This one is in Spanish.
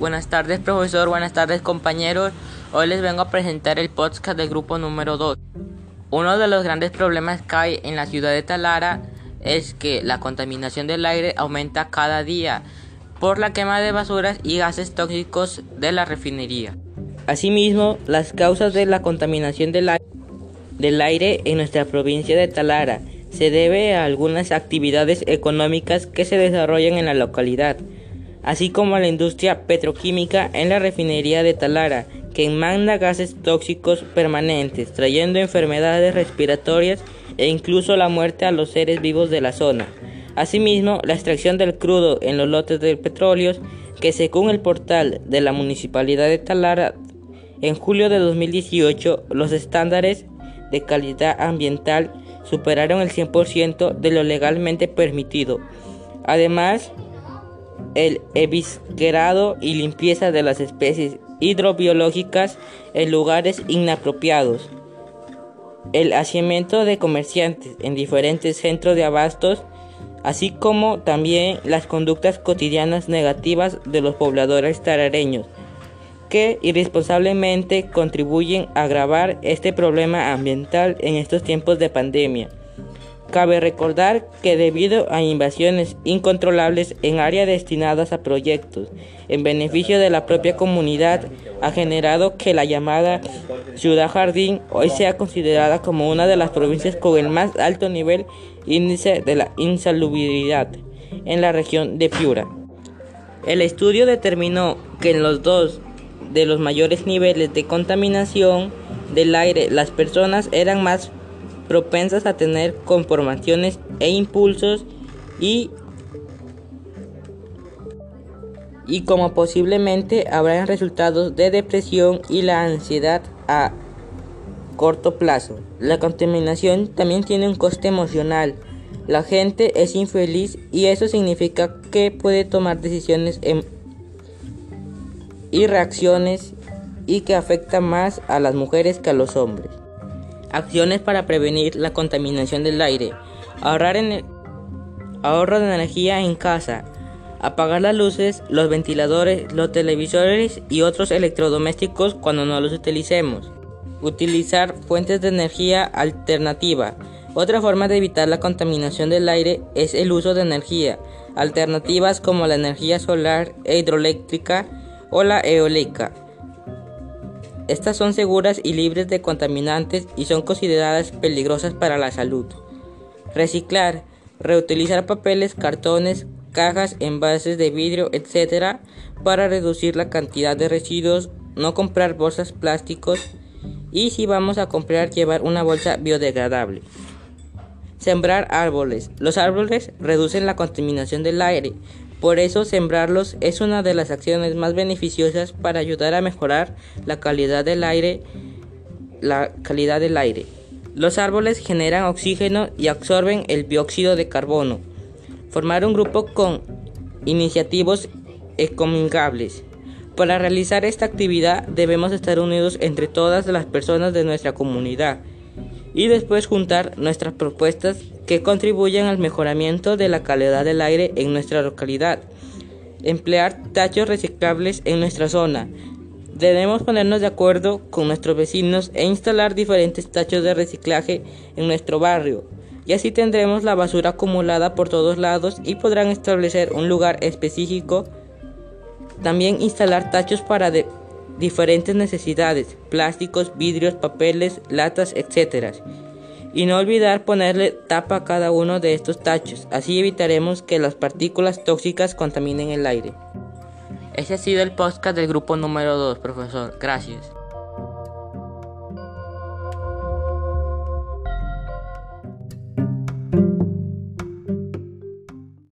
Buenas tardes, profesor. Buenas tardes, compañeros. Hoy les vengo a presentar el podcast del grupo número 2. Uno de los grandes problemas que hay en la ciudad de Talara es que la contaminación del aire aumenta cada día por la quema de basuras y gases tóxicos de la refinería. Asimismo, las causas de la contaminación del aire, del aire en nuestra provincia de Talara se debe a algunas actividades económicas que se desarrollan en la localidad, así como a la industria petroquímica en la refinería de Talara, que emana gases tóxicos permanentes, trayendo enfermedades respiratorias e incluso la muerte a los seres vivos de la zona. Asimismo, la extracción del crudo en los lotes de petróleo, que según el portal de la Municipalidad de Talara, en julio de 2018 los estándares de calidad ambiental superaron el 100% de lo legalmente permitido. Además, el eviscerado y limpieza de las especies hidrobiológicas en lugares inapropiados, el hacimiento de comerciantes en diferentes centros de abastos, así como también las conductas cotidianas negativas de los pobladores tarareños, que irresponsablemente contribuyen a agravar este problema ambiental en estos tiempos de pandemia. Cabe recordar que debido a invasiones incontrolables en áreas destinadas a proyectos en beneficio de la propia comunidad, ha generado que la llamada Ciudad Jardín hoy sea considerada como una de las provincias con el más alto nivel índice de la insalubridad en la región de Piura. El estudio determinó que en los dos de los mayores niveles de contaminación del aire, las personas eran más propensas a tener conformaciones e impulsos y y como posiblemente habrán resultados de depresión y la ansiedad a corto plazo. La contaminación también tiene un coste emocional. La gente es infeliz y eso significa que puede tomar decisiones em, y reacciones y que afecta más a las mujeres que a los hombres. Acciones para prevenir la contaminación del aire. Ahorrar en ahorro de energía en casa. Apagar las luces, los ventiladores, los televisores y otros electrodomésticos cuando no los utilicemos. Utilizar fuentes de energía alternativa. Otra forma de evitar la contaminación del aire es el uso de energía alternativas como la energía solar e hidroeléctrica o la eólica. Estas son seguras y libres de contaminantes y son consideradas peligrosas para la salud. Reciclar, reutilizar papeles, cartones, cajas, envases de vidrio, etc. para reducir la cantidad de residuos, no comprar bolsas plásticos y si vamos a comprar llevar una bolsa biodegradable. Sembrar árboles. Los árboles reducen la contaminación del aire, por eso sembrarlos es una de las acciones más beneficiosas para ayudar a mejorar la calidad del aire. La calidad del aire. Los árboles generan oxígeno y absorben el dióxido de carbono. Formar un grupo con iniciativos ecomingables. Para realizar esta actividad debemos estar unidos entre todas las personas de nuestra comunidad y después juntar nuestras propuestas que contribuyen al mejoramiento de la calidad del aire en nuestra localidad. Emplear tachos reciclables en nuestra zona. Debemos ponernos de acuerdo con nuestros vecinos e instalar diferentes tachos de reciclaje en nuestro barrio. Y así tendremos la basura acumulada por todos lados y podrán establecer un lugar específico. También instalar tachos para diferentes necesidades, plásticos, vidrios, papeles, latas, etc. Y no olvidar ponerle tapa a cada uno de estos tachos, así evitaremos que las partículas tóxicas contaminen el aire. Ese ha sido el podcast del grupo número 2, profesor. Gracias.